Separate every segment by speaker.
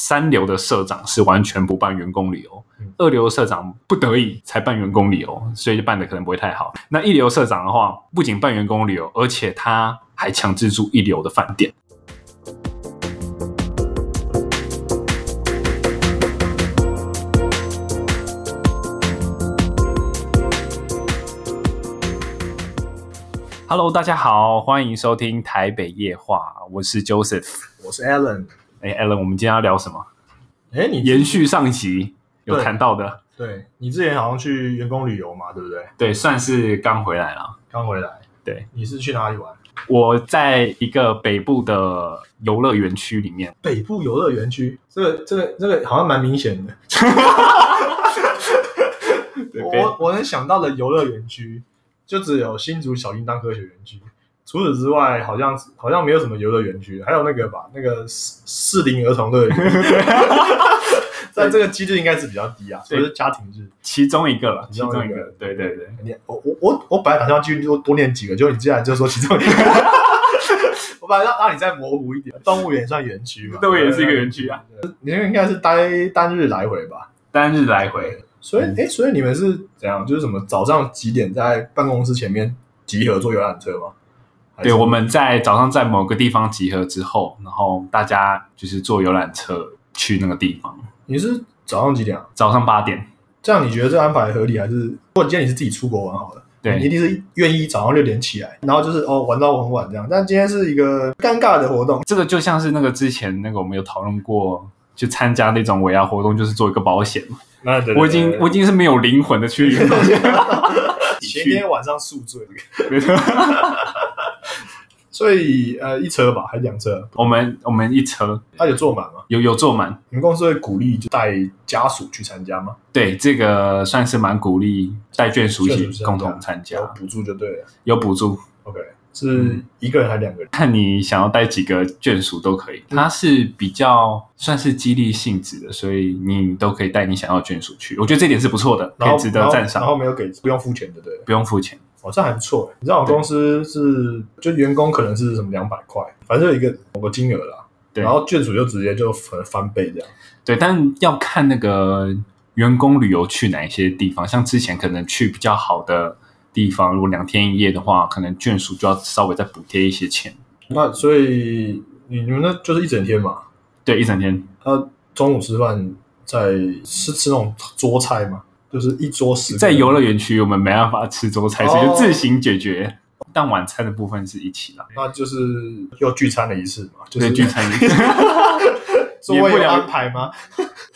Speaker 1: 三流的社长是完全不办员工旅游，
Speaker 2: 嗯
Speaker 1: 二流社长不得已才办员工旅游，所以就办的可能不会太好。那一流社长的话，不仅办员工旅游，而且他还强制住一流的饭店。Hello，大家好，欢迎收听台北夜话，我是 Joseph。
Speaker 2: 我是 Alan。
Speaker 1: 哎，Alan，我们今天要聊什么？
Speaker 2: 哎，你
Speaker 1: 延续上集有
Speaker 2: 对
Speaker 1: 谈到的，
Speaker 2: 对你之前好像去员工旅游嘛，对不对？
Speaker 1: 对，算是刚回来了。
Speaker 2: 刚回来。
Speaker 1: 对，
Speaker 2: 你是去哪里玩？
Speaker 1: 我在一个北部的游乐园区里面，
Speaker 2: 北部游乐园区。这个这个这个好像蛮明显的。我我能想到的游乐园区，就只有新竹小叮当科学园区。除此之外，好像好像没有什么游乐园区，还有那个吧，那个适适龄儿童乐园。但这个几率应该是比较低啊，所以是家庭日。
Speaker 1: 其中一个了，其
Speaker 2: 其中一个
Speaker 1: 中一个，对对对，
Speaker 2: 你我我我我本来打算继续多多念几个，结果你竟然就说其中一个。我本来让让你再模糊一点，动物园算园区嘛？
Speaker 1: 动物园是一个园区啊。
Speaker 2: 你那个应该是单单日来回吧？
Speaker 1: 单日来回，
Speaker 2: 所以哎、诶所以你们是怎样？就是什么早上几点在办公室前面集合坐游览车吗？
Speaker 1: 对，我们在早上在某个地方集合之后，然后大家就是坐游览车去那个地方，
Speaker 2: 你是早上几点啊？
Speaker 1: 早上八点，
Speaker 2: 这样你觉得这安排合理还是？如果今天你是自己出国玩好了，
Speaker 1: 对
Speaker 2: 你一定是愿意早上六点起来，然后就是哦玩到很晚这样。但今天是一个尴尬的活动，
Speaker 1: 这个就像是那个之前那个我们有讨论过，就参加那种尾牙活动，就是做一个保险嘛。
Speaker 2: 那对
Speaker 1: 我已经我已经是没有灵魂的去运动，
Speaker 2: 前天晚上宿醉，
Speaker 1: 没 错
Speaker 2: 所以呃一车吧，还两车，
Speaker 1: 我们我们一车
Speaker 2: 他有坐满吗？
Speaker 1: 有有坐满，
Speaker 2: 你们公司会鼓励就带家属去参加吗？
Speaker 1: 对这个算是蛮鼓励带眷属一起共同参加
Speaker 2: 有，补助就对了。
Speaker 1: 有补助
Speaker 2: ，OK，是一个人还是两个人？
Speaker 1: 看你想要带几个眷属都可以。它是比较算是激励性质的，所以你都可以带你想要的眷属去。我觉得这点是不错的，可以值得赞赏
Speaker 2: 然
Speaker 1: 赏，
Speaker 2: 后没有给，不用付钱的，对。
Speaker 1: 不用付钱。
Speaker 2: 哦，这还不错。你知道我公司是就员工可能是什么两百块，反正有一个某个金额啦。
Speaker 1: 对
Speaker 2: 然后眷属就直接就翻翻倍这样。
Speaker 1: 对，但要看那个员工旅游去哪一些地方，像之前可能去比较好的地方，如果两天一夜的话，可能眷属就要稍微再补贴一些钱。
Speaker 2: 那所以你你们那就是一整天嘛？
Speaker 1: 对，一整天
Speaker 2: 他中午吃饭在是吃那种桌菜嘛？就是一桌十
Speaker 1: 在游乐园区，我们没办法吃桌菜，所以
Speaker 2: 哦
Speaker 1: 就自行解决。但晚餐的部分是一起啦，
Speaker 2: 那就是又聚餐了一次嘛？就是，
Speaker 1: 聚餐一次
Speaker 2: 座位有安排吗？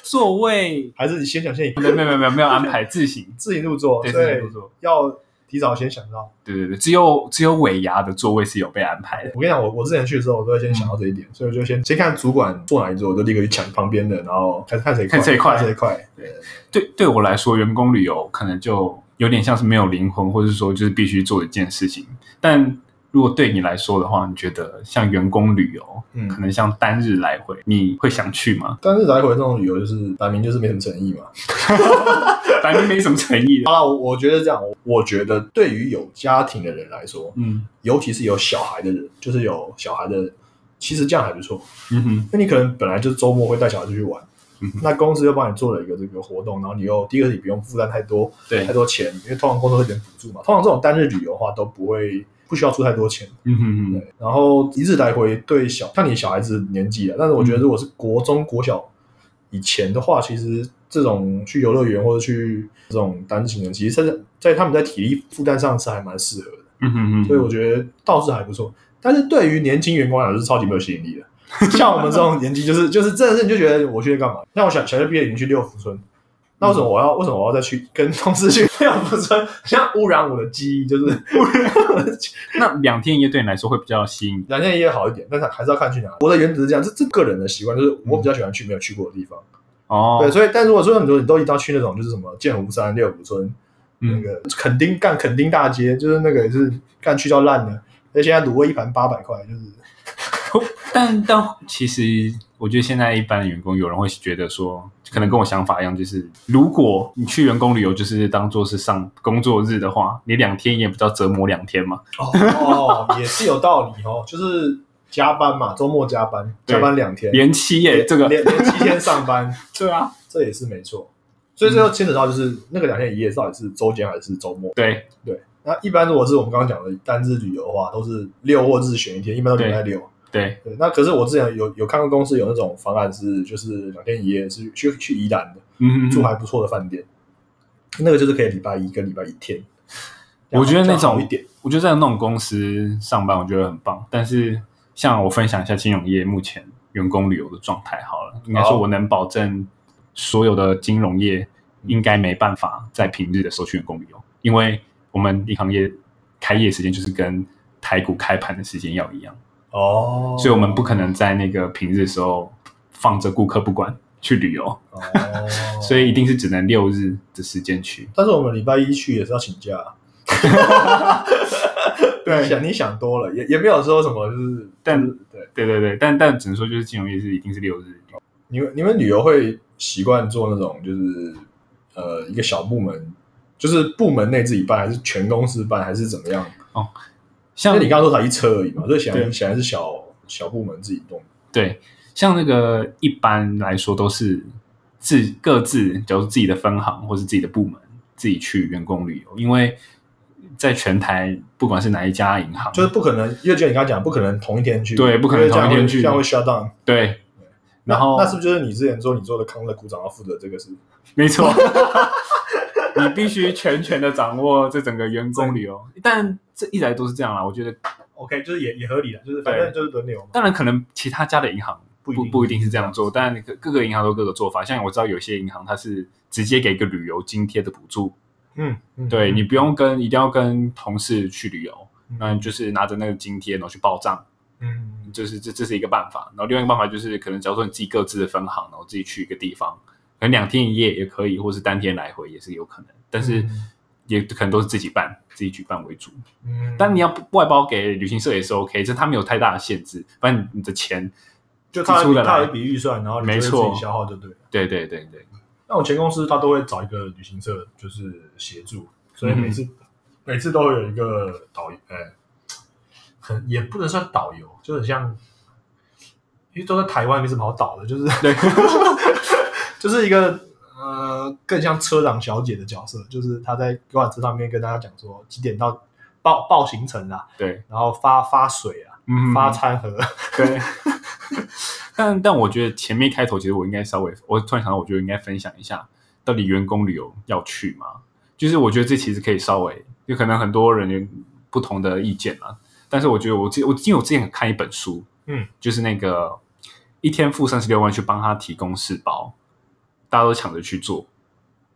Speaker 1: 座位
Speaker 2: 还是你先讲先赢？
Speaker 1: 没有没有没有没有安排自行，
Speaker 2: 自行入座，
Speaker 1: 对，自行入座。
Speaker 2: 要提早先想到。
Speaker 1: 对对对，只有只有尾牙的座位是有被安排的。
Speaker 2: 我跟你讲，我我之前去的时候，我都会先想到这一点，所以我就先先看主管坐哪一桌，我就立刻去抢旁边的，然后看看谁快，
Speaker 1: 看谁快
Speaker 2: 看谁快。对，
Speaker 1: 对对我来说，员工旅游可能就有点像是没有灵魂，或者说就是必须做一件事情。但如果对你来说的话，你觉得像员工旅游，
Speaker 2: 嗯
Speaker 1: 可能像单日来回，你会想去吗？
Speaker 2: 单日来回这种旅游就是摆明就是没什么诚意嘛。
Speaker 1: 摆明没什么诚意的。
Speaker 2: 好了，我我觉得这样，我我觉得对于有家庭的人来说，
Speaker 1: 嗯
Speaker 2: 尤其是有小孩的人，就是有小孩的人，其实这样还不错。
Speaker 1: 嗯哼，
Speaker 2: 那你可能本来就是周末会带小孩出去玩，
Speaker 1: 嗯
Speaker 2: 那公司又帮你做了一个这个活动，然后你又第一个是你不用负担太多
Speaker 1: 对
Speaker 2: 太，多钱，因为通常公司会给补助嘛。通常这种单日旅游的话都不会不需要出太多钱，
Speaker 1: 嗯哼哼，
Speaker 2: 对。然后一日来回对小看你小孩子年纪啊，但是我觉得如果是国中国小以前的话，其实这种去游乐园或者去这种单行的，其实在在他们在体力负担上是还蛮适合的，
Speaker 1: 嗯哼哼，
Speaker 2: 所以我觉得倒是还不错。但是对于年轻员工来讲是超级没有吸引力的。像我们这种年纪，就是就是真的是你就觉得我去干嘛？像我小小学毕业已经去六福村，那为什么我要为什么我要再去跟同事去六福村？像污染我的记忆，就是污染我的记忆。
Speaker 1: 那两天一夜对你来说会比较吸引。
Speaker 2: 两天一夜好一点，但是还是要看去哪。我的原则是这样，这这个人的习惯就是我比较喜欢去没有去过的地方。
Speaker 1: 哦，
Speaker 2: 对，所以但如果说很多你都一定要去那种就是什么剑湖山、六福村，那
Speaker 1: 嗯，
Speaker 2: 个垦丁干垦丁大街，就是那个也是干去到烂的。而且现在卤味一盘八百块，就是
Speaker 1: 但但其实我觉得现在一般的员工，有人会觉得说，可能跟我想法一样，就是如果你去员工旅游，就是当做是上工作日的话，你两天也不知道折磨两天嘛。
Speaker 2: 哦，也是有道理哦。就是加班嘛，周末加班，加班两天，
Speaker 1: 连七耶，这个
Speaker 2: 连连七天上班，
Speaker 1: 对啊，
Speaker 2: 这也是没错。所以这就牵扯到就是那个两天一夜到底是周间还是周末？
Speaker 1: 对
Speaker 2: 对，那一般如果是我们刚刚讲的单日旅游的话，都是六或日选一天，一般都礼拜六。
Speaker 1: 对，
Speaker 2: 对，那可是我之前有有看过公司有那种方案是，就是两天一夜是去去宜兰的，
Speaker 1: 嗯，
Speaker 2: 住还不错的饭店，那个就是可以礼拜一跟礼拜一天。
Speaker 1: 我觉得那种
Speaker 2: 一点，
Speaker 1: 我觉得在那种公司上班，我觉得很棒。但是像我分享一下金融业目前员工旅游的状态好了，应该说我能保证所有的金融业应该没办法在平日的时候去员工旅游，因为我们银行业开业时间就是跟台股开盘的时间要一样，
Speaker 2: 哦，
Speaker 1: 所以我们不可能在那个平日的时候放着顾客不管去旅游，
Speaker 2: 哦，
Speaker 1: 所以一定是只能六日的时间去。
Speaker 2: 但是我们礼拜一去也是要请假啊。
Speaker 1: 对
Speaker 2: 想你想多了，也也没有说什么，就是
Speaker 1: 但
Speaker 2: 就是对，
Speaker 1: 对对对，但但只能说就是金融业是一定是六日。
Speaker 2: 你们你们旅游会习惯做那种就是呃一个小部门，就是部门内自己办，还是全公司办，还是怎么样？因
Speaker 1: 像
Speaker 2: 你刚刚说才一车而已嘛，所以显然显然是小小部门自己动。
Speaker 1: 对，像那个一般来说都是自各自，假如自己的分行或是自己的部门自己去员工旅游，因为在全台不管是哪一家银行，
Speaker 2: 就是不可能，因为就你刚刚讲，不可能同一天去，
Speaker 1: 对不可能同一天去
Speaker 2: 会这样会 shut down。
Speaker 1: 对，然后
Speaker 2: 那是不是就是你之前说你做的康乐股长要负责这个事？
Speaker 1: 没错，你必须全权的掌握这整个员工旅游，但这一来都是这样啦，我觉得
Speaker 2: OK，就是也也合理的，就是反正就是轮流嘛。
Speaker 1: 当然可能其他家的银行
Speaker 2: 不
Speaker 1: 不不一定是这样做，但各各个银行都有各个做法。像我知道有些银行它是直接给一个旅游津贴的补助，
Speaker 2: 嗯，嗯
Speaker 1: 对你不用跟一定要跟同事去旅游，
Speaker 2: 嗯
Speaker 1: 那就是拿着那个津贴然后去报账，
Speaker 2: 嗯
Speaker 1: 就是这这是一个办法。然后另外一个办法就是可能假如说你自己各自的分行，然后自己去一个地方，可能两天一夜也可以，或是当天来回也是有可能，但是
Speaker 2: 嗯。
Speaker 1: 也可能都是自己办、自己举办为主。
Speaker 2: 嗯，
Speaker 1: 但你要外包给旅行社也是 OK，这他没有太大的限制，反正你的钱
Speaker 2: 就他他一笔预算，然后
Speaker 1: 没错
Speaker 2: 自己消耗就对了。
Speaker 1: 对对对对，
Speaker 2: 那我前公司他都会找一个旅行社，就是协助，所以每次、
Speaker 1: 嗯。
Speaker 2: 每次都会有一个导游，哎、很也不能算导游，就很像，因为都在台湾，没什么好导的，就是
Speaker 1: 对
Speaker 2: 就是一个呃更像车长小姐的角色，就是她在游览车上面跟大家讲说几点到报报行程啊，
Speaker 1: 对，
Speaker 2: 然后发发水啊，
Speaker 1: 嗯
Speaker 2: 发餐盒，
Speaker 1: 对。但但我觉得前面开头其实我应该稍微，我突然想到，我觉得应该分享一下，到底员工旅游要去吗？就是我觉得这其实可以稍微，有可能很多人有不同的意见啊。但是我觉得我记我因为我之前看一本书，
Speaker 2: 嗯，
Speaker 1: 就是那个一天付三十六万去帮他提供四包，大家都抢着去做。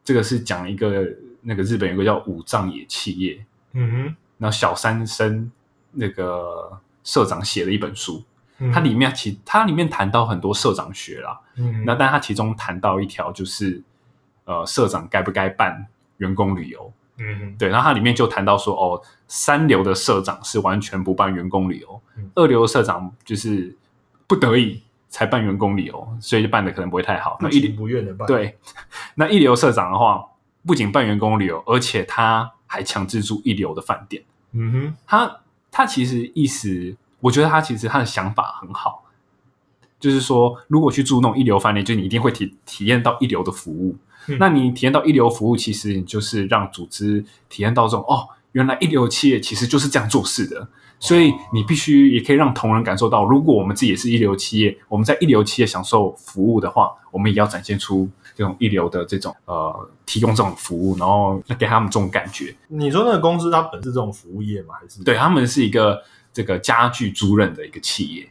Speaker 1: 这个是讲一个那个日本有个叫五藏野企业，
Speaker 2: 嗯哼。
Speaker 1: 然后小三生那个社长写了一本书，
Speaker 2: 哼，
Speaker 1: 它里面其它里面谈到很多社长学啦，
Speaker 2: 嗯
Speaker 1: 那但它其中谈到一条就是呃社长该不该办员工旅游，
Speaker 2: 嗯哼。
Speaker 1: 对，然后它里面就谈到说哦，三流的社长是完全不办员工旅游，
Speaker 2: 嗯。
Speaker 1: 二流的社长就是不得已才办员工旅游，所以就办的可能不会太好。那一
Speaker 2: 情不愿的办，，
Speaker 1: 对，那一流社长的话，不仅办员工旅游，而且他还强制住一流的饭店。
Speaker 2: 嗯哼，
Speaker 1: 他他其实意思，我觉得他其实他的想法很好，就是说，如果去住那种一流饭店，就你一定会体体验到一流的服务。
Speaker 2: 嗯
Speaker 1: 那你体验到一流服务，其实你就是让组织体验到这种哦，原来一流企业其实就是这样做事的。所以你必须也可以让同仁感受到，如果我们自己也是一流企业，我们在一流企业享受服务的话，我们也要展现出这种一流的这种呃提供这种服务，然后给他们这种感觉。
Speaker 2: 你说那个公司它本是这种服务业吗？还是
Speaker 1: 对他们是一个这个家具租赁的一个企业。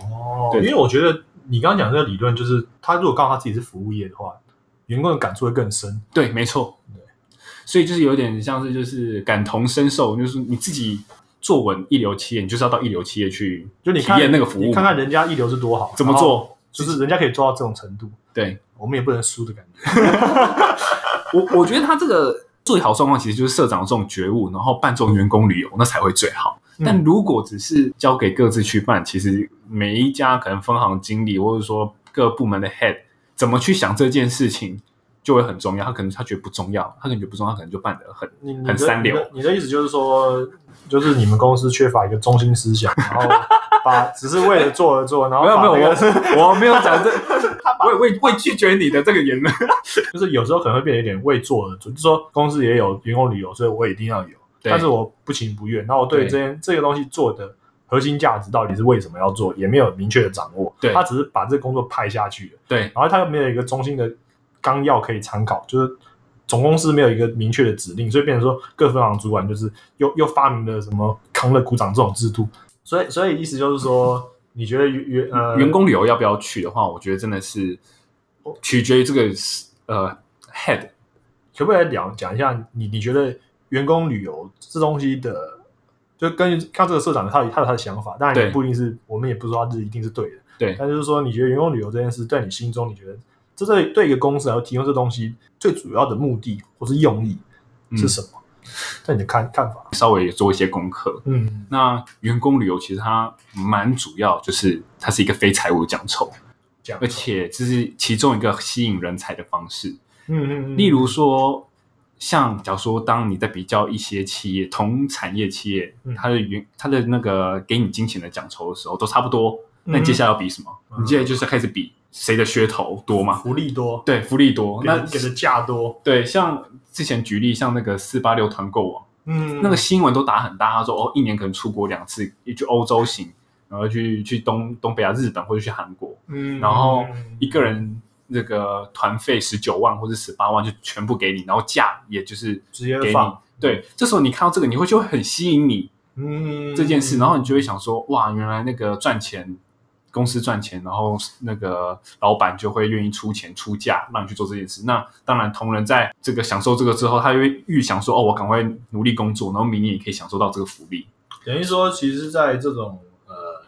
Speaker 2: 哦，
Speaker 1: 对
Speaker 2: 因为我觉得你刚刚讲这个理论，就是他如果告诉他自己是服务业的话，员工的感触会更深。
Speaker 1: 对，没错，
Speaker 2: 对，
Speaker 1: 所以就是有点像是就是感同身受，就是你自己坐稳一流企业，你就是要到一流企业去
Speaker 2: 就你体
Speaker 1: 验那个服务，
Speaker 2: 你看看人家一流是多好，
Speaker 1: 怎么做，
Speaker 2: 就是人家可以做到这种程度，
Speaker 1: 对。
Speaker 2: 我们也不能输的感觉。
Speaker 1: 我我觉得他这个最好状况其实就是社长这种觉悟，然后办这种员工旅游，那才会最好。
Speaker 2: 嗯。
Speaker 1: 但如果只是交给各自去办，其实每一家可能分行经理或者说各部门的 head 怎么去想这件事情，就会很重要，他可能他觉得不重要，他可能觉得不重要，他可能就办得很很三流。
Speaker 2: 你的。你的意思就是说，就是你们公司缺乏一个中心思想，然后 把只是为了做而做，然后
Speaker 1: 没有没有，我我没有讲这，我未未拒绝你的这个言论。
Speaker 2: 就是有时候可能会变得有点为做而做，就是说公司也有员工旅游，所以我一定要有，但是我不情不愿，然后我对
Speaker 1: 对
Speaker 2: 这件这个东西做的核心价值到底是为什么要做，也没有明确的掌握，
Speaker 1: 对。
Speaker 2: 他只是把这个工作派下去了，
Speaker 1: 对。
Speaker 2: 然后他又没有一个中心的纲要可以参考，就是总公司没有一个明确的指令，所以变成说各分行主管就是又又发明了什么扛了鼓掌这种制度，所以所以意思就是说，你觉得员员呃
Speaker 1: 员工旅游要不要去的话，我觉得真的是取决于这个呃 head
Speaker 2: 可不可以来聊讲一下你你觉得员工旅游这东西的，就根据看这个社长他有他有他的想法，当然也不一定是我们也不是说他是一定是对的，
Speaker 1: 对。
Speaker 2: 但就是说你觉得员工旅游这件事在你心中，你觉得这对对一个公司来说提供这东西最主要的目的或是用意是什么？在你的看看法，
Speaker 1: 稍微做一些功课。
Speaker 2: 嗯，
Speaker 1: 那员工旅游其实它蛮主要，就是它是一个非财务奖酬，而，且这是其中一个吸引人才的方式。
Speaker 2: 嗯嗯嗯，
Speaker 1: 例如说，像假如说，当你在比较一些企业同产业企业
Speaker 2: 嗯，
Speaker 1: 它的原它的那个给你金钱的奖酬的时候，都差不多。
Speaker 2: 嗯
Speaker 1: 那你接下来要比什么？
Speaker 2: 嗯
Speaker 1: 你接下来就是开始比谁的噱头多嘛？
Speaker 2: 福利多，
Speaker 1: 对，福利多。那
Speaker 2: 给的价多，
Speaker 1: 对，像之前举例，像那个四八六团购网，
Speaker 2: 嗯，
Speaker 1: 那个新闻都打很大，他说哦，一年可能出国两次，去欧洲行，然后去去东东北亚、日本或者去韩国，
Speaker 2: 嗯，
Speaker 1: 然后一个人那个团费十九万或者十八万就全部给你，然后价也就是
Speaker 2: 直接
Speaker 1: 给你
Speaker 2: 放。
Speaker 1: 对，这时候你看到这个，你会就会很吸引你
Speaker 2: 嗯
Speaker 1: 这件事，然后你就会想说，哇，原来那个赚钱。公司赚钱，然后那个老板就会愿意出钱出价让你去做这件事。那当然，同仁在这个享受这个之后，他就会预想说，哦，我赶快努力工作，然后明年也可以享受到这个福利。
Speaker 2: 等于说，其实，在这种呃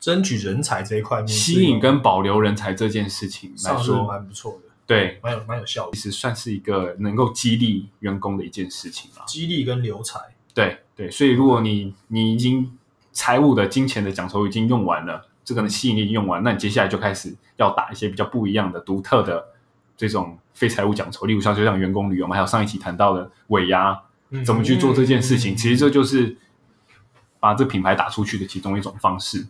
Speaker 2: 争取人才这一块面，
Speaker 1: 吸引跟保留人才这件事情来说，
Speaker 2: 蛮不错的，
Speaker 1: 对，
Speaker 2: 蛮有蛮有效率
Speaker 1: 其，实算是一个能够激励员工的一件事情啊。
Speaker 2: 激励跟留才。
Speaker 1: 对对，所以如果你你已经财务的金钱的奖酬已经用完了，这个吸引力用完，那你接下来就开始要打一些比较不一样的、独特的这种非财务奖酬，例如像就像员工旅游嘛，还有上一期谈到的尾牙，
Speaker 2: 嗯
Speaker 1: 怎么去做这件事情，
Speaker 2: 嗯
Speaker 1: 其实这就是把这品牌打出去的其中一种方式。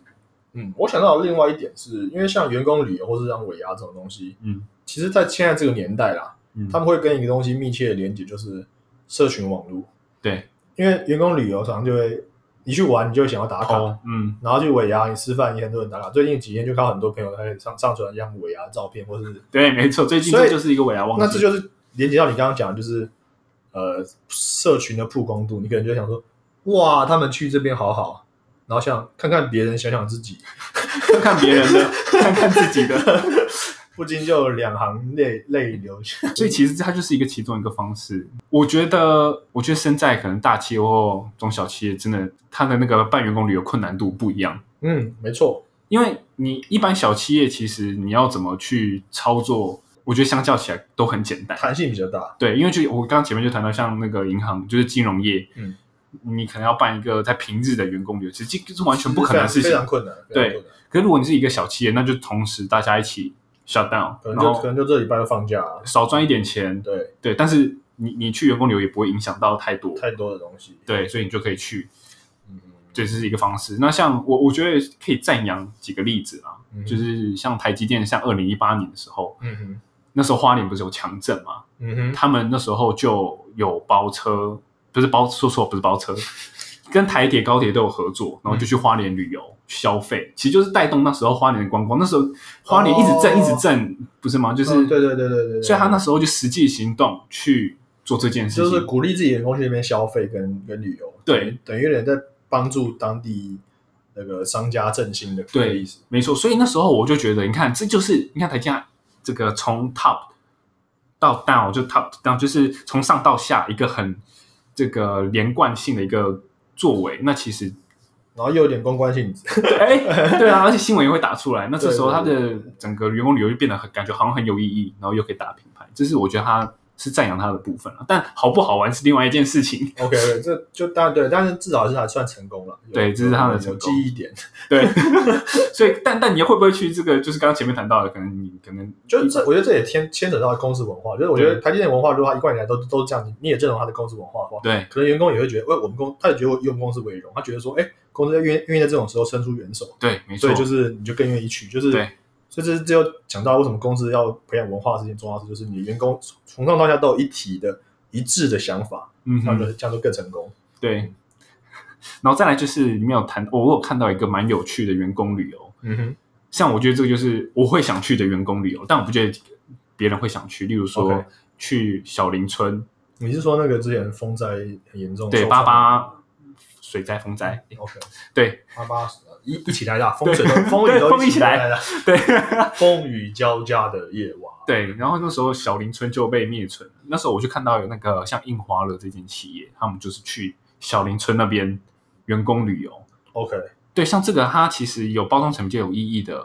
Speaker 2: 嗯，我想到的另外一点是，因为像员工旅游或是像尾牙这种东西，
Speaker 1: 嗯，
Speaker 2: 其实，在现在这个年代啦，
Speaker 1: 嗯
Speaker 2: 他们会跟一个东西密切的连接，就是社群网络。
Speaker 1: 对，
Speaker 2: 因为员工旅游常常就会，你去玩，你就会想要打卡，
Speaker 1: 哦，嗯，
Speaker 2: 然后去尾牙，你吃饭也很多人打卡。最近几天就看到很多朋友开始上上传一样尾牙的照片，或是
Speaker 1: 对，没错，最近这就是一个尾牙旺季。
Speaker 2: 那这就是连接到你刚刚讲的，就是呃社群的曝光度，你可能就想说，哇，他们去这边好好，然后想看看别人，想想自己，
Speaker 1: 看看别人的，看看自己的。
Speaker 2: 不禁就两行泪泪流下。
Speaker 1: 所以其实它就是一个其中一个方式。我觉得，我觉得身在可能大企业或中小企业，真的它的那个办员工旅游困难度不一样。
Speaker 2: 嗯，没错，
Speaker 1: 因为你一般小企业，其实你要怎么去操作，我觉得相较起来都很简单。
Speaker 2: 弹性比较大。
Speaker 1: 对，因为就我刚刚前面就谈到，像那个银行，就是金融业，
Speaker 2: 嗯，
Speaker 1: 你可能要办一个在平日的员工旅游，其实这是完全不可能的事情
Speaker 2: 非常。困难。
Speaker 1: 对可是如果你是一个小企业，那就同时大家一起 shut down，
Speaker 2: 可能就可能就这礼拜就放假啊。
Speaker 1: 少赚一点钱，
Speaker 2: 对，
Speaker 1: 对，但是你你去员工旅游也不会影响到太多，
Speaker 2: 太多的东西。
Speaker 1: 对，所以你就可以去，
Speaker 2: 嗯，
Speaker 1: 这是一个方式。那像我我觉得可以赞扬几个例子啊，
Speaker 2: 嗯
Speaker 1: 就是像台积电，像二零一八年的时候，
Speaker 2: 嗯哼，
Speaker 1: 那时候花莲不是有强震嘛，
Speaker 2: 嗯哼，
Speaker 1: 他们那时候就有包车，不是包说错不是包车，跟台铁、高铁都有合作，然后就去花莲旅游。消费。其实就是带动那时候花莲的观光，那时候花莲一直震、
Speaker 2: 哦。
Speaker 1: 一直震，不是吗？就是、
Speaker 2: 哦对对对对对对，
Speaker 1: 所以他那时候就实际行动去做这件事情，
Speaker 2: 就是鼓励自己的工去那边消费跟跟旅游，
Speaker 1: 对，
Speaker 2: 等于有点在帮助当地那个商家振兴的
Speaker 1: 对
Speaker 2: 意思。
Speaker 1: 没错，所以那时候我就觉得，你看，这就是你看台积电这个从 top 到 down 就 top down，就是从上到下一个很这个连贯性的一个作为。那其实，
Speaker 2: 然后又有点公关性质，
Speaker 1: 哎，对啊，而且新闻也会打出来。那这时候
Speaker 2: 他
Speaker 1: 的整个员工旅游就变得很感觉好像很有意义，然后又可以打品牌，这是我觉得它是赞扬他的部分了。但好不好玩是另外一件事情。
Speaker 2: OK，这就当然对，但是至少是还算成功了。
Speaker 1: 对这是他的
Speaker 2: 有
Speaker 1: 成功
Speaker 2: 记忆点。
Speaker 1: 对，所以但但你会不会去这个？就是刚刚前面谈到的，可能你可能
Speaker 2: 就这，我觉得这也牵牵扯到公司文化。就是我觉得台积电文化，如果它一贯以来都都是这样，你你也认同他的公司文化的话，
Speaker 1: 对
Speaker 2: 可能员工也会觉得，喂，我们公，他也觉得以我用公司为荣，他觉得说，哎，公司愿愿意在这种时候伸出援手，
Speaker 1: 对，没错
Speaker 2: 所以，就是你就更愿意去，就是
Speaker 1: 对，
Speaker 2: 所以这这就讲到为什么公司要培养文化是件重要事，就是你员工从上到下都有一体的一致的想法，
Speaker 1: 嗯哼
Speaker 2: 那就这样就更成功。
Speaker 1: 对。然后再来就是里面有谈，我有看到一个蛮有趣的员工旅游，
Speaker 2: 嗯哼，
Speaker 1: 像我觉得这个就是我会想去的员工旅游，但我不觉得别人会想去。例如说去小林村，
Speaker 2: 你是说那个之前风灾很严重，
Speaker 1: 对八八水灾风灾
Speaker 2: ，OK，
Speaker 1: 对
Speaker 2: 八八一一起来的，风水都风雨都
Speaker 1: 一起来
Speaker 2: 来的，
Speaker 1: 对
Speaker 2: 风雨交加的夜晚。
Speaker 1: 对，然后那时候小林村就被灭村。那时候我就看到有那个像印花乐这间企业，他们就是去小林村那边员工旅游。
Speaker 2: OK，
Speaker 1: 对，像这个它其实有包装成比较有意义的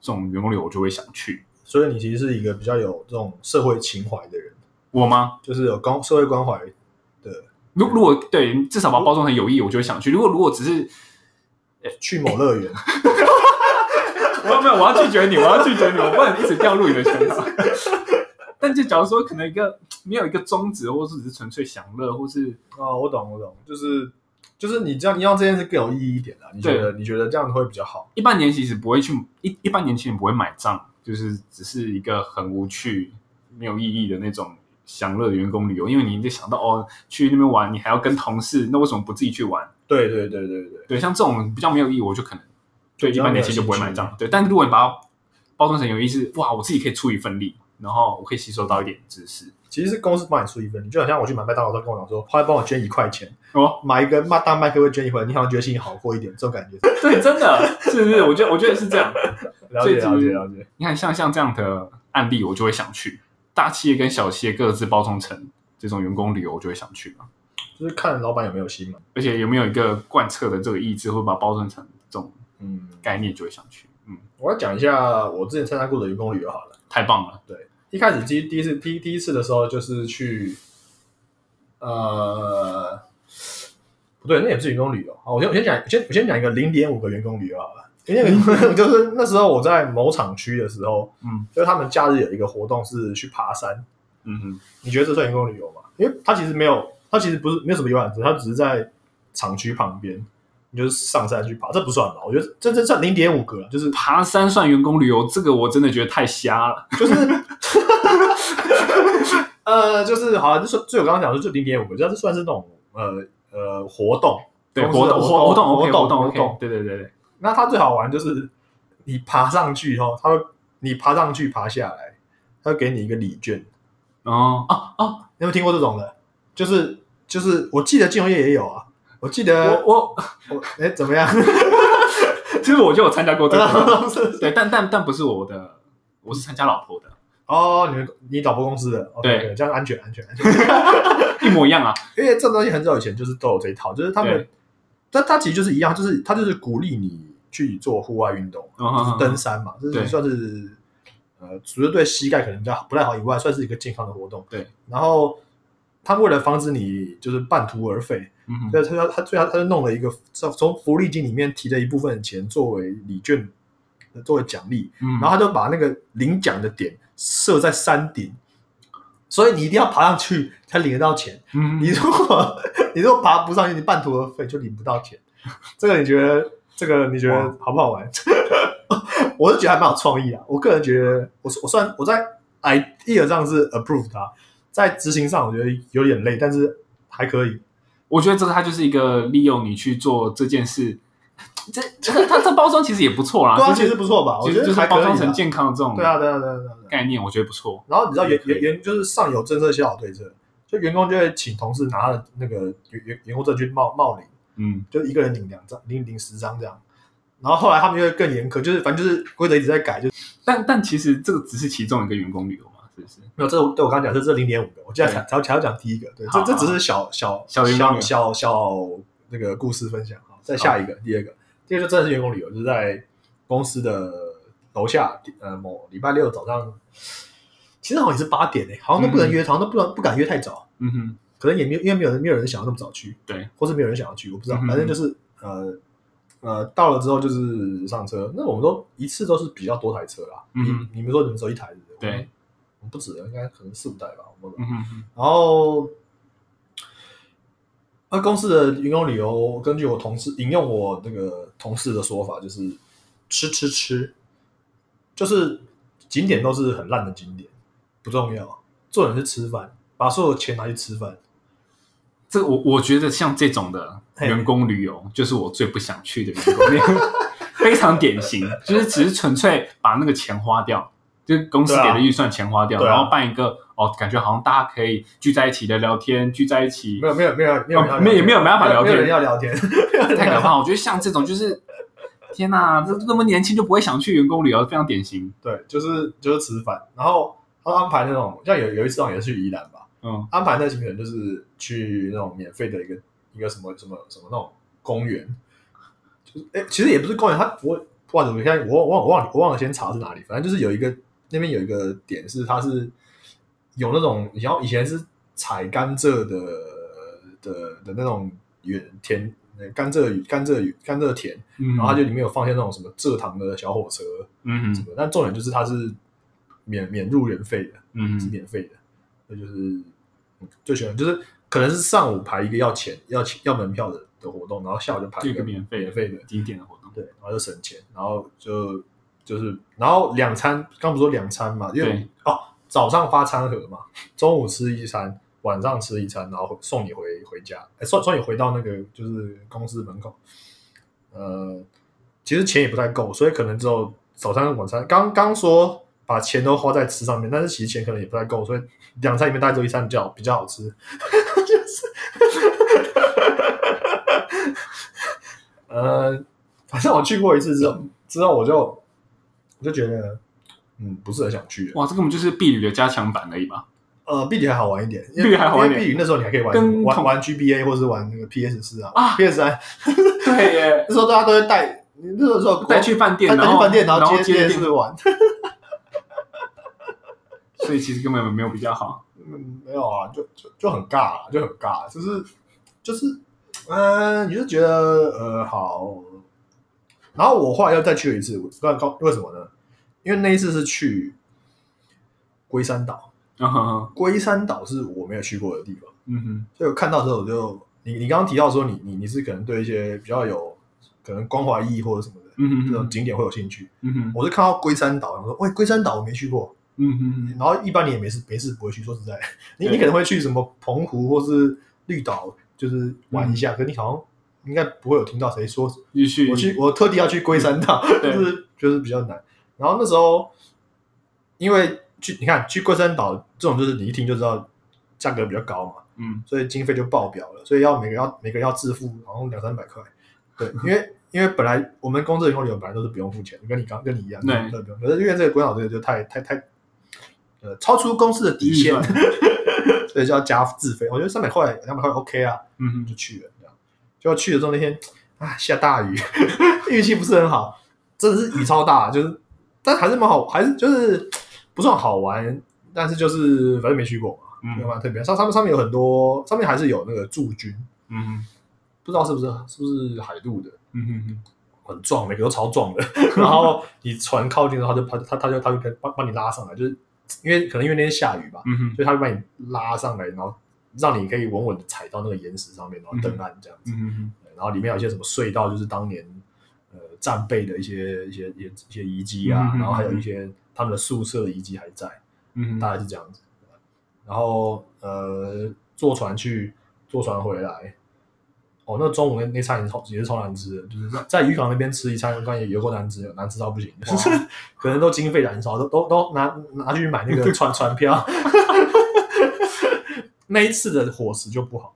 Speaker 1: 这种员工旅游，我就会想去。
Speaker 2: 所以你其实是一个比较有这种社会情怀的人，
Speaker 1: 我吗？
Speaker 2: 就是有关社会关怀的，
Speaker 1: 如如果对，至少把它包装成有意义，我就会想去。如果如果只是
Speaker 2: 去某乐园，
Speaker 1: 我有没有，我要拒绝你，我要拒绝你，我不能一直掉入你的圈套。但就假如说可能一个没有一个宗旨，或是只是纯粹享乐，或是
Speaker 2: 哦，我懂，我懂，就是就是你这样，你让这件事更有意义一点啦。你觉得你觉得这样会比较好？
Speaker 1: 一般年其实不会去一一般年轻人不会买账，就是只是一个很无趣、没有意义的那种享乐的员工旅游。因为你就想到哦，去那边玩，你还要跟同事，那为什么不自己去玩？
Speaker 2: 对对对对对，
Speaker 1: 对，像这种比较没有意义，我就可能对一般年轻人就不会买账。对，但如果你把它包装成有意思，哇，我自己可以出一份力，然后我可以吸收到一点知识。
Speaker 2: 其实是公司帮你出一份，你就好像我去买麦当劳他跟我讲说，快来帮我捐一块钱，
Speaker 1: 哦，
Speaker 2: 买一个麦当麦克会捐一块，你好像觉得心情好过一点，这种感觉。
Speaker 1: 对，真的是不是？我觉得我觉得是这样。
Speaker 2: 了解了解了解。
Speaker 1: 你看，像像这样的案例，我就会想去。大企业跟小企业各自包装成这种员工旅游，我就会想去嘛。
Speaker 2: 就是看老板有没有心嘛。
Speaker 1: 而且有没有一个贯彻的这个意志，会把它包装成这种
Speaker 2: 嗯，
Speaker 1: 概念，就会想去。嗯，
Speaker 2: 我要讲一下我之前参加过的员工旅游好了。
Speaker 1: 太棒了。
Speaker 2: 对一开始第第一次第第一次的时候，就是去，呃，不对，那也不是员工旅游。好，我先我先讲，我先我先讲一个零点五个员工旅游好了。因为 就是那时候我在某厂区的时候，
Speaker 1: 嗯
Speaker 2: 就是他们假日有一个活动是去爬山。
Speaker 1: 嗯哼，
Speaker 2: 你觉得这算员工旅游吗？因为它其实没有，它其实不是没有什么游览车，它只是在厂区旁边，你就是上山去爬，这不算吧？我觉得这这算零点五个，就是
Speaker 1: 爬山算员工旅游，这个我真的觉得太瞎了。
Speaker 2: 就是，呃，就是好像，就是就我刚刚讲的，就零点五个，这算是那种呃呃活动，
Speaker 1: 对，活动活动活动
Speaker 2: 活动。
Speaker 1: 对对对对，
Speaker 2: 那它最好玩就是你爬上去后，它会你爬上去爬下来，它会给你一个礼券。
Speaker 1: 哦哦哦，
Speaker 2: 你有没有听过这种的？就是就是，我记得金融业也有啊，我记得
Speaker 1: 我我
Speaker 2: 我哎怎么样？
Speaker 1: 其实我就有参加过这个，
Speaker 2: 是
Speaker 1: 对，但但但不是我的，我是参加老婆的，
Speaker 2: 哦，你们你老婆公司的，OK，
Speaker 1: 对
Speaker 2: 对，这样安全安全安全。
Speaker 1: 一模一样啊。
Speaker 2: 因为这东西很早以前就是都有这一套，就是他们
Speaker 1: 对，
Speaker 2: 但他其实就是一样，就是他就是鼓励你去做户外运动，
Speaker 1: 嗯
Speaker 2: 就是登山嘛，这是算是呃，除了对膝盖可能比较不太好以外，算是一个健康的活动。
Speaker 1: 对，
Speaker 2: 然后他为了防止你就是半途而废，
Speaker 1: 嗯哼。
Speaker 2: 所以他他最后他就弄了一个从从福利金里面提了一部分的钱作为礼券，呃作为奖励，
Speaker 1: 嗯，
Speaker 2: 然后他就把那个领奖的点设在山顶，所以你一定要爬上去才领得到钱。
Speaker 1: 嗯
Speaker 2: 你如果你如果爬不上去，你半途而废就领不到钱。这个你觉得这个你觉得好不好玩？我是觉得还蛮有创意啊。我个人觉得，我我算我在 idea 上是 approve 它，在执行上我觉得有点累，但是还可以。
Speaker 1: 我觉得这个它就是一个利用你去做这件事，这这个它这包装其实也不错啦，
Speaker 2: 对啊，
Speaker 1: 就是
Speaker 2: 其实不错吧？我觉得
Speaker 1: 实就是包。装成健康的这种
Speaker 2: 对啊，对啊，对啊，
Speaker 1: 概念，我觉得不错。
Speaker 2: 然后你知道员员员就是上有政策，下有对策，就员工就会请同事拿那个员员员工证去冒冒领。
Speaker 1: 嗯，
Speaker 2: 就一个人领两张，领领十张这样。然后后来他们就会更严苛，就是反正就是规则一直在改，就
Speaker 1: 但但其实这个只是其中一个员工旅游嘛，是不是？
Speaker 2: 没有这对我刚刚讲这这零点五个，我现在才才才要讲第一个，对，这这只是小小
Speaker 1: 小
Speaker 2: 小小小那个故事分享好，再下一个第二个，第二个就真的是员工旅游，就是在公司的楼下，呃某礼拜六早上其实好像也是八点诶，好像都不能约，好像都不能不敢约太早，
Speaker 1: 嗯哼，
Speaker 2: 可能也没有因为没有人没有人想要那么早去，
Speaker 1: 对，
Speaker 2: 或是没有人想要去，我不知道，
Speaker 1: 嗯
Speaker 2: 反正就是呃呃到了之后就是上车，那我们都一次都是比较多台车啦，
Speaker 1: 嗯
Speaker 2: 你你们说你们只有一台对不对？我们不止，应该可能四五台吧，我不知道。
Speaker 1: 嗯哼，
Speaker 2: 然后，那公司的员工旅游，根据我同事引用我那个同事的说法，就是吃吃吃，就是景点都是很烂的景点，不重要，重点是吃饭，把所有钱拿去吃饭。
Speaker 1: 这我我觉得像这种的员工旅游，就是我最不想去的员工旅游，非常典型，就是只是纯粹把那个钱花掉，就公司给的预算钱花掉，
Speaker 2: 啊
Speaker 1: 然后办一个哦，感觉好像大家可以聚在一起的聊天，聚在一起
Speaker 2: 没，有没有没有没有没有
Speaker 1: 哦没有没有没办法聊天
Speaker 2: 没有人要聊天，
Speaker 1: 太可怕了。我觉得像这种就是。天呐，这那么年轻就不会想去员工旅游，非常典型。
Speaker 2: 对，就是就是吃饭，然后他安排那种，像有有一次好像也是去宜兰吧，
Speaker 1: 嗯
Speaker 2: 安排那行程就是去那种免费的一个一个什么什么什么那种公园，就是哎、其实也不是公园，他我不管怎么看，我我忘我忘了我忘了先查是哪里，反正就是有一个那边有一个点是它是有那种然后以前是采甘蔗的的的那种园田呃甘蔗甘蔗甘蔗田，
Speaker 1: 嗯，
Speaker 2: 然后它就里面有放些那种什么蔗糖的小火车
Speaker 1: 嗯哼
Speaker 2: 什么，但重点就是它是免免入园费的。
Speaker 1: 嗯是
Speaker 2: 免费的，那就是嗯最喜欢就是可能是上午排一个要钱要钱要门票的的活动，然后下午就排一个
Speaker 1: 个免费
Speaker 2: 免费的，
Speaker 1: 景点的活动。
Speaker 2: 对，然后就省钱，然后就就是然后两餐，刚不是说两餐嘛，因为哦早上发餐盒嘛，中午吃一餐，晚上吃一餐，然后送你回回家，哎送送你回到那个就是公司门口，呃，其实钱也不太够，所以可能只有早餐、晚餐。刚刚说把钱都花在吃上面，但是其实钱可能也不太够，所以两餐里面大概只有一餐比较比较好吃。就是，呃，反正我去过一次之后，之后我就我就觉得，嗯，不是很想去了。
Speaker 1: 哇，这根本就是避旅的加强版而已吧？
Speaker 2: 呃碧旅还好玩一点，因为
Speaker 1: 避旅还好玩一点
Speaker 2: 因为 B 旅那时候你还可以玩
Speaker 1: 跟同
Speaker 2: 玩玩 GBA 或是玩那个 PS 四啊
Speaker 1: 啊
Speaker 2: ，PS 三。
Speaker 1: 对耶，
Speaker 2: 那时候大家都会带，那时候
Speaker 1: 带去饭店，
Speaker 2: 带
Speaker 1: 然后
Speaker 2: 去饭店，然
Speaker 1: 然
Speaker 2: 后接
Speaker 1: 接
Speaker 2: PS 四玩。
Speaker 1: 所以其实根本没有比较好。
Speaker 2: 嗯，没有啊，就就就很尬啊，就很尬，就是就是，嗯、你就觉得呃好，然后我后来又再去了一次，我不知道告为什么呢？因为那一次是去龟山岛，龟山岛是我没有去过的地方，
Speaker 1: 嗯哼，
Speaker 2: 所以我看到之后我就，你你刚刚提到说你你你是可能对一些比较有可能关怀意义或者什么的
Speaker 1: 嗯哼哼，
Speaker 2: 这种景点会有兴趣，
Speaker 1: 嗯哼，
Speaker 2: 我是看到龟山岛，我说喂龟山岛我没去过，
Speaker 1: 嗯哼哼，
Speaker 2: 然后一般你也没事没事不会去，说实在，你你可能会去什么澎湖或是绿岛，就是玩一下，可你好像应该不会有听到谁说
Speaker 1: 继续，
Speaker 2: 我去，我特地要去龟山岛，就是就是比较难。然后那时候因为去你看去龟山岛这种，就是你一听就知道价格比较高嘛，
Speaker 1: 嗯
Speaker 2: 所以经费就爆表了，所以要每个要每个要自付好像两三百块。对，因为因为本来我们公司的员工旅游本来都是不用付钱，跟你刚跟你一样，
Speaker 1: 对
Speaker 2: 都不用。可是因为这个龟岛这个就太太太呃超出公司的底线
Speaker 1: 预，
Speaker 2: 所以就要加自费。我觉得三百块两百块 OK 啊，
Speaker 1: 嗯，
Speaker 2: 就去了，这样。结果去的时候那天啊下大雨，运气不是很好，真的是雨超大，就是但还是蛮好，还是就是不算好玩，但是就是反正没去过嘛，没蛮特别。上上面上面有很多，上面还是有那个驻军，
Speaker 1: 嗯哼，
Speaker 2: 不知道是不是是不是海陆的，
Speaker 1: 嗯哼哼，
Speaker 2: 很壮，每个都超壮的。然后你船靠近的话，他就他他他就他就帮帮你拉上来，就是因为可能因为那天下雨吧，
Speaker 1: 嗯哼，
Speaker 2: 所以他就把你拉上来，然后让你可以稳稳的踩到那个岩石上面，然后登岸这样子。然后里面有一些什么隧道，就是当年呃战备的一些一些一些一些遗迹啊，然后还有一些他们的宿舍的遗迹还在，
Speaker 1: 嗯，
Speaker 2: 大概是这样子。然后呃坐船去，坐船回来。哦，那中午那那餐也是超也是超难吃的，就是在在渔港那边吃一餐，关也有够难吃的，难吃到不行，就是可能都经费燃烧，都 都都拿拿去买那个船船票。那一次的伙食就不好，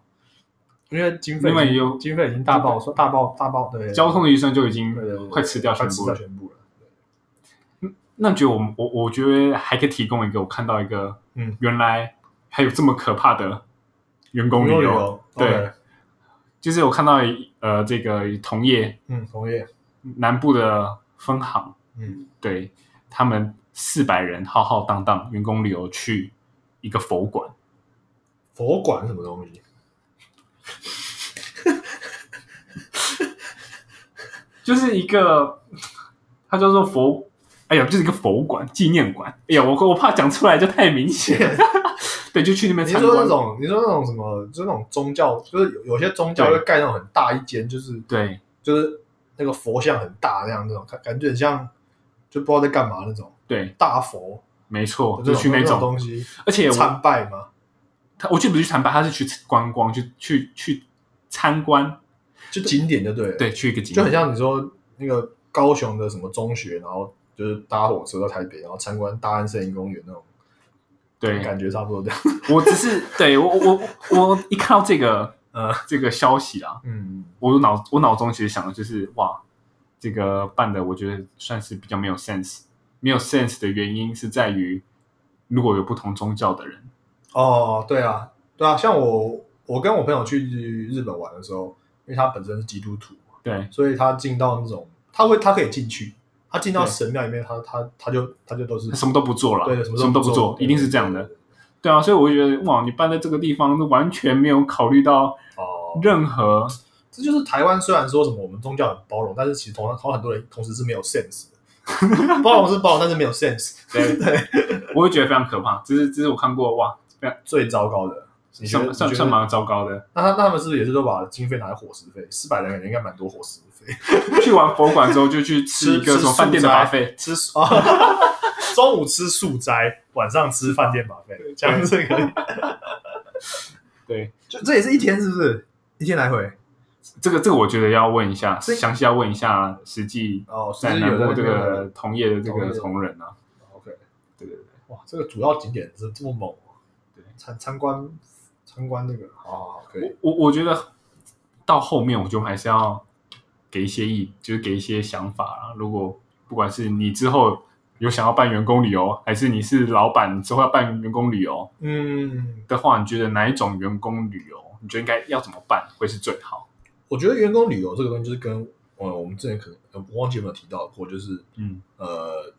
Speaker 2: 因为经费
Speaker 1: 因为有
Speaker 2: 经费已经大爆说大爆大爆，对，
Speaker 1: 交通的预算就已经快吃掉全部了。
Speaker 2: 掉全部了。
Speaker 1: 那你觉得我们我我觉得还可以提供一个，我看到一个，
Speaker 2: 嗯，
Speaker 1: 原来还有这么可怕的员工旅游，对。就是我看到呃这个同业
Speaker 2: 嗯，同业，
Speaker 1: 南部的分行，
Speaker 2: 嗯。
Speaker 1: 对他们四百人浩浩荡荡员工旅游去一个佛馆，
Speaker 2: 佛馆什么东西？
Speaker 1: 就是一个，它叫做佛，哎呀，就是一个佛馆纪念馆。哎呀，我我怕讲出来就太明显。对，就去那边
Speaker 2: 你
Speaker 1: 参观。
Speaker 2: 说那种，你说那种什么，就那种宗教，就是有有些宗教
Speaker 1: 对
Speaker 2: 会盖那种很大一间，就是
Speaker 1: 对
Speaker 2: 就是那个佛像很大那样那种，感感觉很像，就不知道在干嘛那种
Speaker 1: 对，
Speaker 2: 大佛，
Speaker 1: 没错，就去那种。
Speaker 2: 东西，
Speaker 1: 而且我
Speaker 2: 参拜嘛，
Speaker 1: 他我去不是去参拜，他是去观光，去去去参观。
Speaker 2: 就景点就对了，，
Speaker 1: 对，去一个景点，
Speaker 2: 就很像你说那个高雄的什么中学，然后就是搭火车到台北，然后参观大安森林公园那种，
Speaker 1: 对，
Speaker 2: 感觉差不多这样。
Speaker 1: 我只是对我我我我一看到这个
Speaker 2: 呃，
Speaker 1: 这个消息啊，
Speaker 2: 嗯，
Speaker 1: 我脑我脑中其实想的就是哇，这个办的我觉得算是比较没有 sense。没有 sense 的原因是在于，如果有不同宗教的人，
Speaker 2: 哦，对啊，对啊，像我我跟我朋友去日本玩的时候，因为他本身是基督徒嘛，
Speaker 1: 对
Speaker 2: 所以他进到那种他会他可以进去，他进到神庙里面，他他他就他就都是
Speaker 1: 什么都不做了，
Speaker 2: 对什
Speaker 1: 什么都不做，一定是这样的
Speaker 2: 对
Speaker 1: 啊，所以我就觉得哇，你搬在这个地方，完全没有考虑到
Speaker 2: 哦，
Speaker 1: 任何
Speaker 2: 这就是台湾虽然说什么我们宗教很包容，但是其实同样同很多人同时是没有 sense 的。包容是包容，但是没有 sense，
Speaker 1: 对
Speaker 2: 对，
Speaker 1: 我会觉得非常可怕。这是这是我看过哇，
Speaker 2: 最糟糕的。你觉得
Speaker 1: 算算算蛮糟糕的。
Speaker 2: 那他那他们是不是也是都把经费拿来伙食费？四百人应该蛮多伙食费，
Speaker 1: 去完佛馆之后，就去吃一个什么饭店的 buffet，
Speaker 2: 吃素啊，中午吃素斋，晚上吃饭店 buffet，这样子可以。
Speaker 1: 对，
Speaker 2: 就这也是一天，是不是？一天来回
Speaker 1: 这个这个我觉得要问一下，详细要问一下实际
Speaker 2: 哦，
Speaker 1: 在南部这个同业的这个
Speaker 2: 同
Speaker 1: 仁啊。
Speaker 2: OK，
Speaker 1: 对对对，
Speaker 2: 哇，这个主要景点是这么猛参参观参观那个，好好好，可以。
Speaker 1: 我我觉得到后面我就还是要给一些意，就是给一些想法啊。如果不管是你之后有想要办员工旅游，还是你是老板之后要办员工旅游
Speaker 2: 嗯，
Speaker 1: 的话，你觉得哪一种员工旅游，你觉得应该要怎么办会是最好？
Speaker 2: 我觉得员工旅游这个东西就是跟呃我们之前可能呃我忘记有没有提到过，就是
Speaker 1: 嗯
Speaker 2: 呃，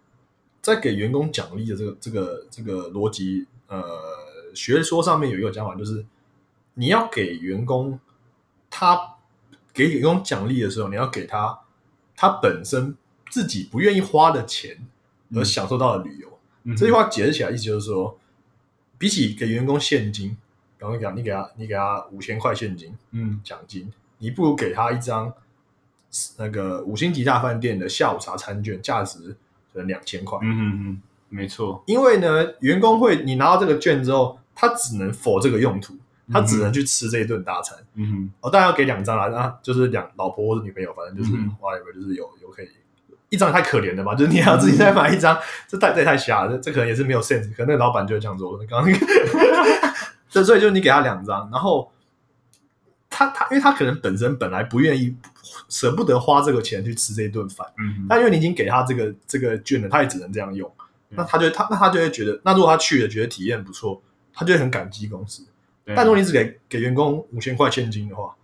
Speaker 2: 在给员工奖励的这个这个这个逻辑，呃，学说上面有一个讲法，就是你要给员工他给员工奖励的时候，你要给他他本身自己不愿意花的钱而享受到的旅游。
Speaker 1: 嗯
Speaker 2: 这句话解释起来，意思就是说，比起给员工现金，比方讲你给他你给他五千块现金
Speaker 1: 嗯
Speaker 2: 奖金，你不如给他一张那个五星级大饭店的下午茶餐券，价值可能两千块。
Speaker 1: 嗯嗯嗯，没错，
Speaker 2: 因为呢，员工会你拿到这个券之后，他只能否这个用途，他只能去吃这一顿大餐。
Speaker 1: 嗯哼
Speaker 2: 哦，当然要给两张啦，那就是两老婆或者女朋友，反正就是
Speaker 1: 嗯
Speaker 2: whatever，就是有有可以一张也太可怜了吧？就是你还要自己再买一张，这太这也太瞎了，这这可能也是没有 sense，可能那个老板就会这样做。刚刚那个，这所以就是你给他两张，然后他他因为他可能本身本来不愿意舍不得花这个钱去吃这一顿饭，
Speaker 1: 嗯
Speaker 2: 但因为你已经给他这个这个券了，他也只能这样用，
Speaker 1: 嗯
Speaker 2: 那他就他那他就会觉得，那如果他去了觉得体验不错，他就会很感激公司。
Speaker 1: 对
Speaker 2: 但如果你只给给员工五千块现金的话，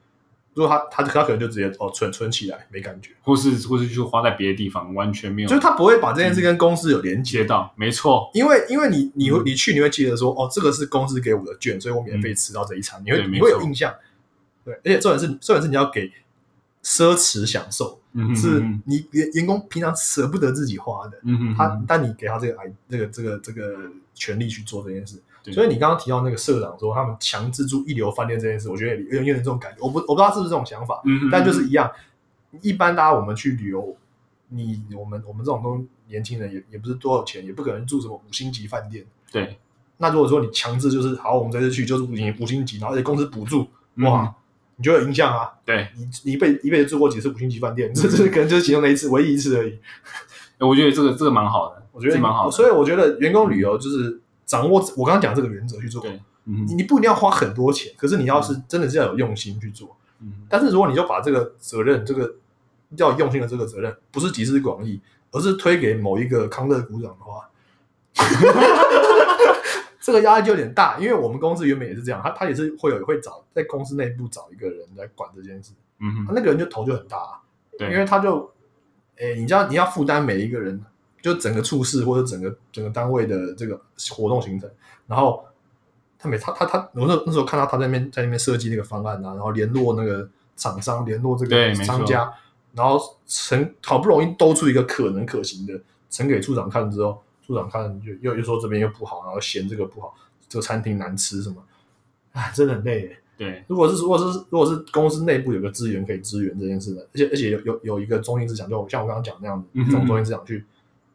Speaker 2: 如果他他他可能就直接哦存存起来没感觉，
Speaker 1: 或是或是就花在别的地方，完全没有
Speaker 2: 就是他不会把这件事跟公司有连接
Speaker 1: 接，到，没错，
Speaker 2: 因为因为你你会
Speaker 1: 嗯。
Speaker 2: 你去你会记得说哦这个是公司给我的券，所以我免费吃到这一餐，你会你会有印象，对，而且重点是重点是你要给奢侈享受，是
Speaker 1: 嗯
Speaker 2: 你员员工平常舍不得自己花的，
Speaker 1: 嗯哼
Speaker 2: 他但你给他这个哎这个这个这个权利去做这件事，
Speaker 1: 对
Speaker 2: 所以你刚刚提到那个社长说他们强制住一流饭店这件事，我觉得有点有点这种感觉，我不我不知道是不是这种想法，但就是一样，一般大家我们去旅游，你我们我们这种都年轻人也也不是多少钱，也不可能住什么五星级饭店。
Speaker 1: 对，
Speaker 2: 那如果说你强制就是好，我们这次去就是五星五星级，然后而且公司补助，哇，
Speaker 1: 嗯
Speaker 2: 你就有印象啊！
Speaker 1: 对，
Speaker 2: 你你一辈一辈子住过几次五星级饭店？这这可能就是其中的一次，唯一一次而已。
Speaker 1: 我觉得这个这个蛮好的，
Speaker 2: 我觉得
Speaker 1: 这蛮好的，
Speaker 2: 所以我觉得员工旅游就是掌握我刚刚讲这个原则去做。
Speaker 1: 嗯
Speaker 2: 你你不一定要花很多钱，可是你要是真的是要有用心去做。
Speaker 1: 嗯
Speaker 2: 但是如果你就把这个责任，这个要有用心的这个责任，不是集思广益，而是推给某一个康乐股长的话，这个压力就有点大。因为我们公司原本也是这样，他他也是会有会找在公司内部找一个人来管这件事，
Speaker 1: 嗯哼，
Speaker 2: 那个人就头就很大、啊，
Speaker 1: 对，
Speaker 2: 因为他就，诶、你知道你要负担每一个人，就就整个处室或者整个整个单位的这个活动行程，然后他每他他他，我那那时候看到他在那边在那边设计那个方案啊，然后联络那个厂商，联络这个商家，然后呈好不容易兜出一个可能可行的，呈给处长看之后，处长看就又又说这边又不好，然后嫌这个不好，这个餐厅难吃什么，啊，真的很累耶。
Speaker 1: 对，
Speaker 2: 如果是如果是如果是公司内部有个资源可以支援这件事的，而且而且有有有一个中心思想，就像我刚刚讲那样子，
Speaker 1: 嗯哼
Speaker 2: 这种中心思想去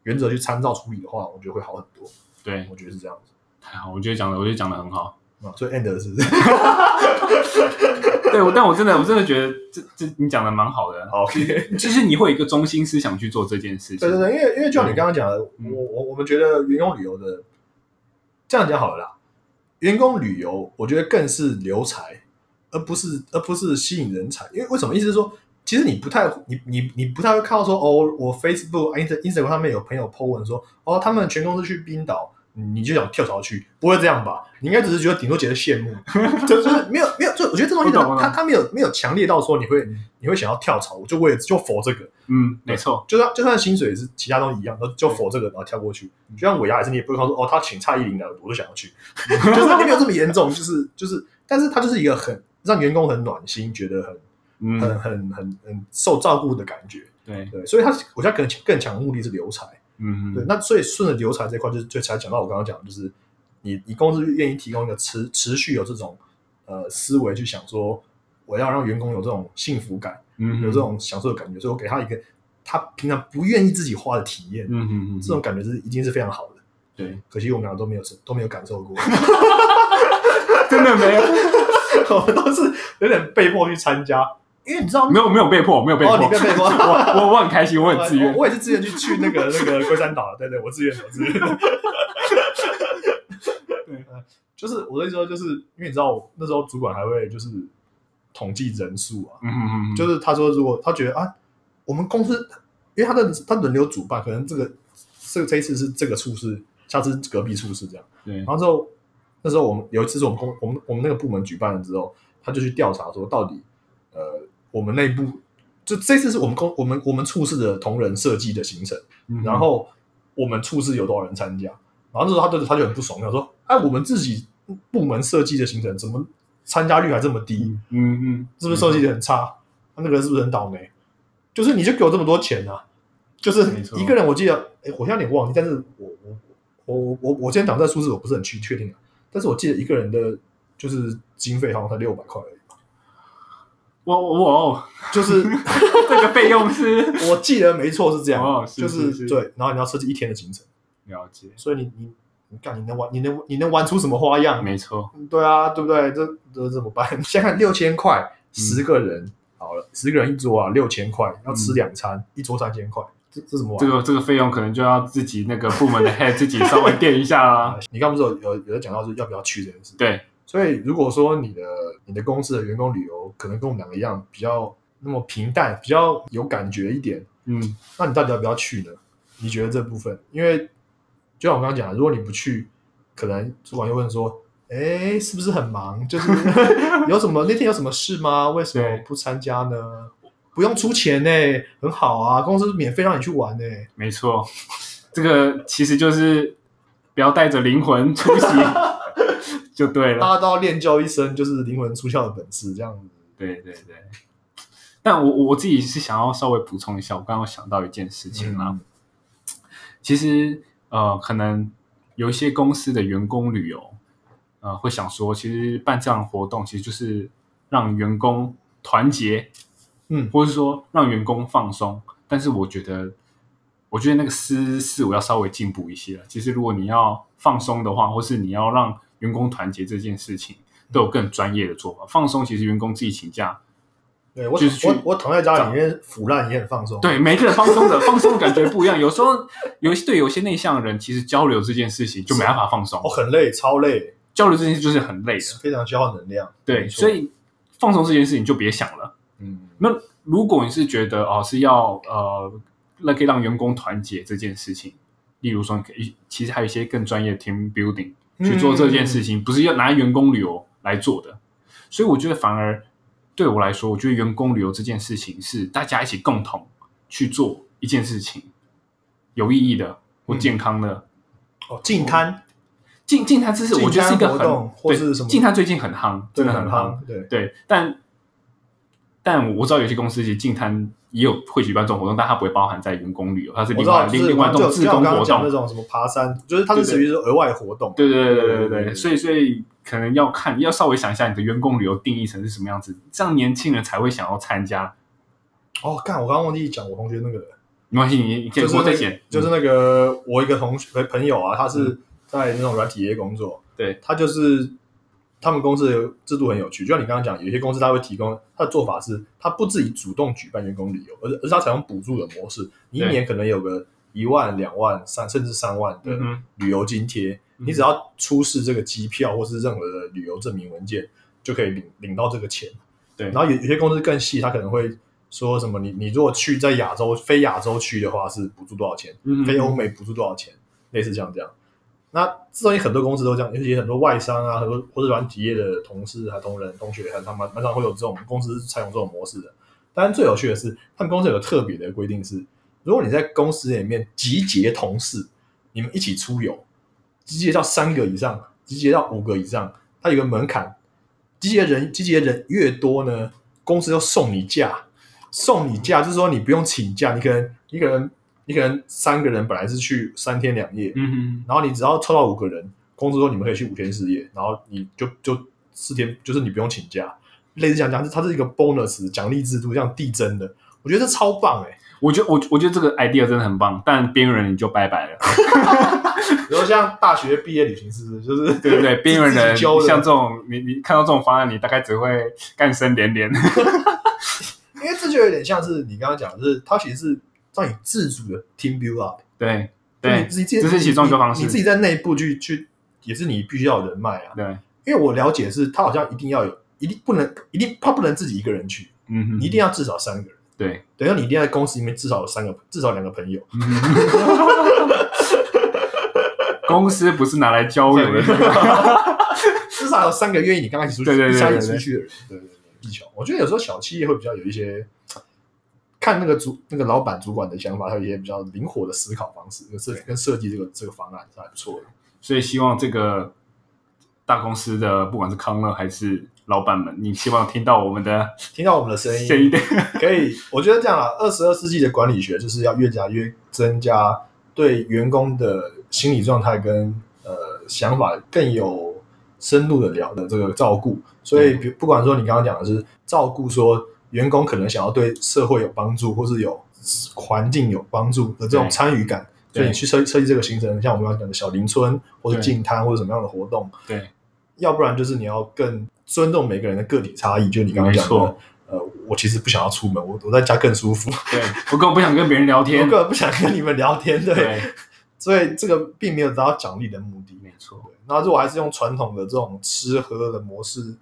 Speaker 2: 原则去参照处理的话，我觉得会好很多。
Speaker 1: 对，
Speaker 2: 我觉得是这样子
Speaker 1: 太好，我觉得讲的，我觉得讲的很好。
Speaker 2: 啊。所以 end 是不是
Speaker 1: 对，我但我真的我真的觉得这这你讲的蛮好的，
Speaker 2: 好 OK？
Speaker 1: 就是你会有一个中心思想去做这件事情。
Speaker 2: 对对对，因为因为就像你刚刚讲的，
Speaker 1: 嗯
Speaker 2: 我我我们觉得员工旅游的这样讲好了啦，员工旅游我觉得更是留才，而不是而不是吸引人才。因为为什么？意思是说，其实你不太你你你不太会看到说哦，我 Facebook、Inst Instagram 上面有朋友 po 文说哦，他们全公司去冰岛。你就想跳槽去，不会这样吧？你应该只是觉得顶多觉得羡慕，就 就是没有没有，就我觉得这东西
Speaker 1: 我懂我懂
Speaker 2: 它它没有没有强烈到说你会你会想要跳槽，我就为了就否这个，
Speaker 1: 嗯，没错，
Speaker 2: 就算就算薪水是其他东西一样，都就否这个然后跳过去。就像尾牙也是，你也不会看说哦，他请蔡依林的，我就想要去，就是也没有这么严重，就是就是，但是他就是一个很让员工很暖心，觉得很
Speaker 1: 嗯，
Speaker 2: 很很很很受照顾的感觉。
Speaker 1: 对，
Speaker 2: 对，所以他我觉得更更强的目的是留才。
Speaker 1: 嗯，
Speaker 2: 对，那所以顺着留才这块，就是就才讲到我刚刚讲的，就是你你公司愿意提供一个持持续有这种呃思维去想说，我要让员工有这种幸福感。
Speaker 1: 嗯，
Speaker 2: 有这种享受的感觉，所以我给他一个他平常不愿意自己花的体验，
Speaker 1: 嗯嗯嗯，
Speaker 2: 这种感觉是一定是非常好的。
Speaker 1: 对，
Speaker 2: 可惜我们俩都没有都没有感受过，
Speaker 1: 真的没有，
Speaker 2: 我们都是有点被迫去参加，因为你知道
Speaker 1: 没有没有被迫，没有被迫，
Speaker 2: 哦，你被被迫，
Speaker 1: 我我我很开心，我很自愿。
Speaker 2: 我，也是自愿去去那个那个龟山岛的，对对，我自愿的，我自愿。的。
Speaker 1: 对
Speaker 2: 呃就是我的意思说，就是因为你知道，我那时候主管还会就是统计人数啊，
Speaker 1: 嗯嗯嗯，
Speaker 2: 就是他说，如果他觉得啊，我们公司，因为他的他轮流主办，可能这个这个这一次是这个处室，下次隔壁处室这样。
Speaker 1: 对。
Speaker 2: 然，后之后那时候我们有一次是我们公我们我们那个部门举办了之后，他就去调查说，到底呃我们内部就这次是我们公我们我们处室的同仁设计的行程，
Speaker 1: 嗯
Speaker 2: 然后我们处室有多少人参加，然后那时候他就他就很不爽，他说，哎，我们自己部门设计的行程怎么参加率还这么低？
Speaker 1: 嗯嗯，
Speaker 2: 是不是设计的很差？那个人是不是很倒霉？就是你就给我这么多钱啊！就是一个人，我记得，哎，我现在有点忘记，但是我我我我我我今天讲这数字我不是很确确定啊，但是我记得一个人的就是经费好像才六百块而已，
Speaker 1: 我我我
Speaker 2: 就是
Speaker 1: 这个费用是
Speaker 2: 我记得没错是这样，
Speaker 1: 哦是
Speaker 2: 就是
Speaker 1: 是
Speaker 2: 对，然后你要设计一天的行程，
Speaker 1: 了解，
Speaker 2: 所以你你你看你能玩你能你能玩出什么花样？
Speaker 1: 没错，
Speaker 2: 对啊，对不对？这这怎么办？先看六千块，
Speaker 1: 嗯
Speaker 2: 十个人、好了，十个人一桌啊，六千块，要吃两餐，一桌三千块，这这怎么玩？
Speaker 1: 这个这个费用可能就要自己那个部门的 head 自己稍微垫一下啦
Speaker 2: 啊。，你刚不是有有有在讲到是要不要去这件事？
Speaker 1: 对，
Speaker 2: 所以如果说你的你的公司的员工旅游可能跟我们两个一样，比较那么平淡，比较有感觉一点，
Speaker 1: 嗯
Speaker 2: 那你到底要不要去呢？你觉得这部分？因为就像我刚刚讲的，如果你不去，可能主管又问说：“哎，是不是很忙？就是 有什么那天有什么事吗？为什么不参加呢？不用出钱呢，很好啊，公司免费让你去玩呢。
Speaker 1: 没错，这个其实就是不要带着灵魂出席就对了。
Speaker 2: 大家都要练就一身就是灵魂出窍的本事，这样子。
Speaker 1: 对对对。但我我我自己是想要稍微补充一下，我刚刚有想到一件事情啦。
Speaker 2: 嗯
Speaker 1: 其实呃，可能有一些公司的员工旅游，呃，会想说，其实办这样的活动，其实就是让员工团结，
Speaker 2: 嗯
Speaker 1: 或者是说让员工放松。但是我觉得，我觉得那个思思我要稍微进步一些了。其实如果你要放松的话，或是你要让员工团结这件事情，都有更专业的做法。放松其实员工自己请假，
Speaker 2: 对我
Speaker 1: 就是去
Speaker 2: 我我躺在家里面腐烂也很放松。
Speaker 1: 对每个人放松的 放松的感觉不一样。有时候有些对有些内向的人，其实交流这件事情就没办法放松
Speaker 2: 哦，，很累，超累，
Speaker 1: 交流这件事就是很累的。
Speaker 2: 非常消耗能量。
Speaker 1: 对，所以放松这件事情就别想了。
Speaker 2: 嗯，
Speaker 1: 那如果你是觉得哦是要呃，那可以让员工团结这件事情，例如说，可以其实还有一些更专业的 team building 去做这件事情，不是要拿员工旅游来做的。所以我觉得反而对我来说，我觉得员工旅游这件事情是大家一起共同去做一件事情，有意义的，或健康的。
Speaker 2: 哦，净滩
Speaker 1: 净净滩这是我觉得是一个很对
Speaker 2: 是什么
Speaker 1: 静滩最近很夯，真的
Speaker 2: 很
Speaker 1: 很夯。，
Speaker 2: 对，
Speaker 1: 对，但但我知道有些公司其实静滩也有会举办这种活动，但它不会包含在员工旅游，它是另外另外
Speaker 2: 一
Speaker 1: 种自工活
Speaker 2: 动，那种什么爬山，就是它是属于是额外活动。
Speaker 1: 对对对对对，所以所以可能要看要稍微想一下你的员工旅游定义成是什么样子，这样年轻人才会想要参加。
Speaker 2: 哦，干，我刚刚忘记讲我同学那个，
Speaker 1: 没关系，你你以说再讲，
Speaker 2: 就是那个我一个同学朋友啊，他是在那种软体业工作，
Speaker 1: 对。
Speaker 2: 他就是他们公司的制度很有趣，就像你刚刚讲，有些公司他会提供他的做法是，他不自己主动举办员工旅游，而是而是他采用补助的模式，你一年可能有个一万、两万、三甚至三万的旅游津贴，
Speaker 1: 嗯
Speaker 2: 你只要出示这个机票或是任何的旅游证明文件，就可以领领到这个钱。
Speaker 1: 对。
Speaker 2: 然后有有些公司更细，他可能会说什么你你如果去在亚洲非亚洲区的话是补助多少钱，
Speaker 1: 嗯。
Speaker 2: 非欧美补助多少钱，类似像这样。那之所以很多公司都这样，尤其很多外商啊，很多或者软体业的同事、还同仁、同学，还他们蛮常会有这种公司采用这种模式的。当然，最有趣的是，他们公司有个特别的规定是，如果你在公司里面集结同事，你们一起出游，集结到三个以上，集结到五个以上，它有个门槛，集结人集结人越多呢，公司就送你假，送你假就是说你不用请假，你可能你可能你可能三个人本来是去三天两夜，
Speaker 1: 嗯哼，
Speaker 2: 然后你只要凑到五个人，公司说你们可以去五天四夜，然后你就就四天，就是你不用请假，类似讲讲，它是一个 bonus 奖励制度，这样递增的，我觉得这超棒哎、
Speaker 1: 我觉得我我觉得这个 idea 真的很棒，但边缘人你就拜拜了。
Speaker 2: 比如像大学毕业旅行是不是？就是
Speaker 1: 对不对？边缘人像这种，你你看到这种方案，你大概只会干声连连。
Speaker 2: 因为这就有点像是你刚刚讲的，就是它其实是让你自主的 team build up，
Speaker 1: 对对
Speaker 2: 自己
Speaker 1: 这是其中一个方式
Speaker 2: 你你自己在内部去去，也是你必须要有人脉啊。
Speaker 1: 对，
Speaker 2: 因为我了解是，他好像一定要有，一定不能，一定他不能自己一个人去，
Speaker 1: 嗯哼，
Speaker 2: 你一定要至少三个人。
Speaker 1: 对，
Speaker 2: 等于你一定要在公司里面至少有三个，至少两个朋友。
Speaker 1: 公司不是拿来交友的。
Speaker 2: 至少有三个愿意你刚刚一起出去，
Speaker 1: 对对对
Speaker 2: 一起
Speaker 1: 对对
Speaker 2: 出去的人。对对对，技巧。我觉得有时候小企业会比较有一些，看那个主那个老板主管的想法，还有一些比较灵活的思考方式，跟设跟设计这个这个方案是还不错的。
Speaker 1: 所以希望这个大公司的不管是康乐还是老板们，你希望听到我们的
Speaker 2: 听到我们的声音，可以，我觉得这样啊，二十二世纪的管理学就是要越加越增加对员工的心理状态跟呃想法更有深入的聊的这个照顾。所以，比不管说你刚刚讲的是照顾说员工可能想要对社会有帮助，或是有环境有帮助的这种
Speaker 1: 对。
Speaker 2: 参与感，所以你去设设计这个行程，像我们刚刚讲的小林村或者
Speaker 1: 对
Speaker 2: 净滩或者什么样的活动，
Speaker 1: 对。
Speaker 2: 要不然就是你要更尊重每个人的个体差异，就你刚刚讲的，呃，我其实不想要出门，我我在家更舒服，
Speaker 1: 对，我根本不想跟别人聊天。
Speaker 2: 我
Speaker 1: 天
Speaker 2: 根。本不想跟你们聊天，对，
Speaker 1: 对，
Speaker 2: 所以这个并没有达到奖励的目的。
Speaker 1: 没错。
Speaker 2: 那如果还是用传统的这种吃喝的模式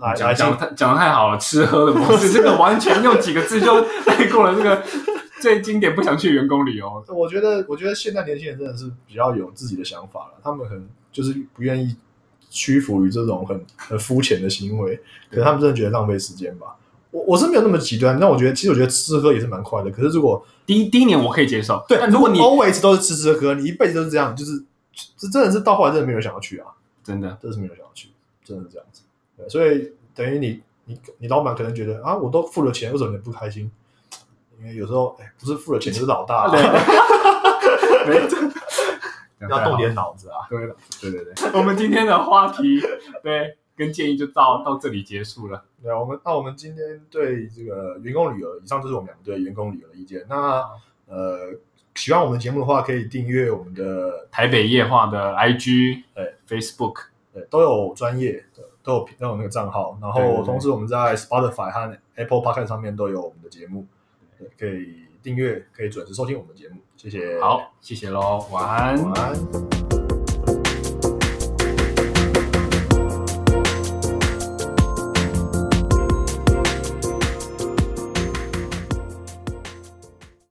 Speaker 2: 来
Speaker 1: 讲讲太讲的太好了，吃喝的模式，这个完全用几个字就带过了这个最经典不想去员工旅游。
Speaker 2: 我觉得，我觉得现在年轻人真的是比较有自己的想法了，他们可能就是不愿意屈服于这种很很肤浅的行为，可能他们真的觉得浪费时间吧。我我是没有那么极端，但我觉得其实我觉得吃喝也是蛮快的。可是如果
Speaker 1: 第一第一年我可以接受，
Speaker 2: 对，
Speaker 1: 但如果你
Speaker 2: always 都是吃吃喝，你一辈子都是这样，就是这真的是到后来真的没有人想要去啊，
Speaker 1: 真的
Speaker 2: 真的是没有人想要去，真的是这样子。对，所以等于你你你老板可能觉得啊，我都付了钱，为什么你不开心？因为有时候哎，不是付了钱就是老大、啊，
Speaker 1: 没错，
Speaker 2: 要动点脑子啊。
Speaker 1: 对了，
Speaker 2: 对对对，
Speaker 1: 我们今天的话题对跟建议就到到这里结束了。
Speaker 2: 对啊，我们那我们今天对这个员工旅游，以上就是我们两个对员工旅游的意见。那呃，喜欢我们的节目的话，可以订阅我们的
Speaker 1: 台北夜话的 IG
Speaker 2: 对
Speaker 1: Facebook
Speaker 2: 对，都有专业的，都有都有那个账号。然后同时我们在 Spotify 和 Apple Podcast 上面都有我们的节目，对，可以订阅，可以准时收听我们的节目。谢谢，
Speaker 1: 好，谢谢喽，晚安。
Speaker 2: 晚安。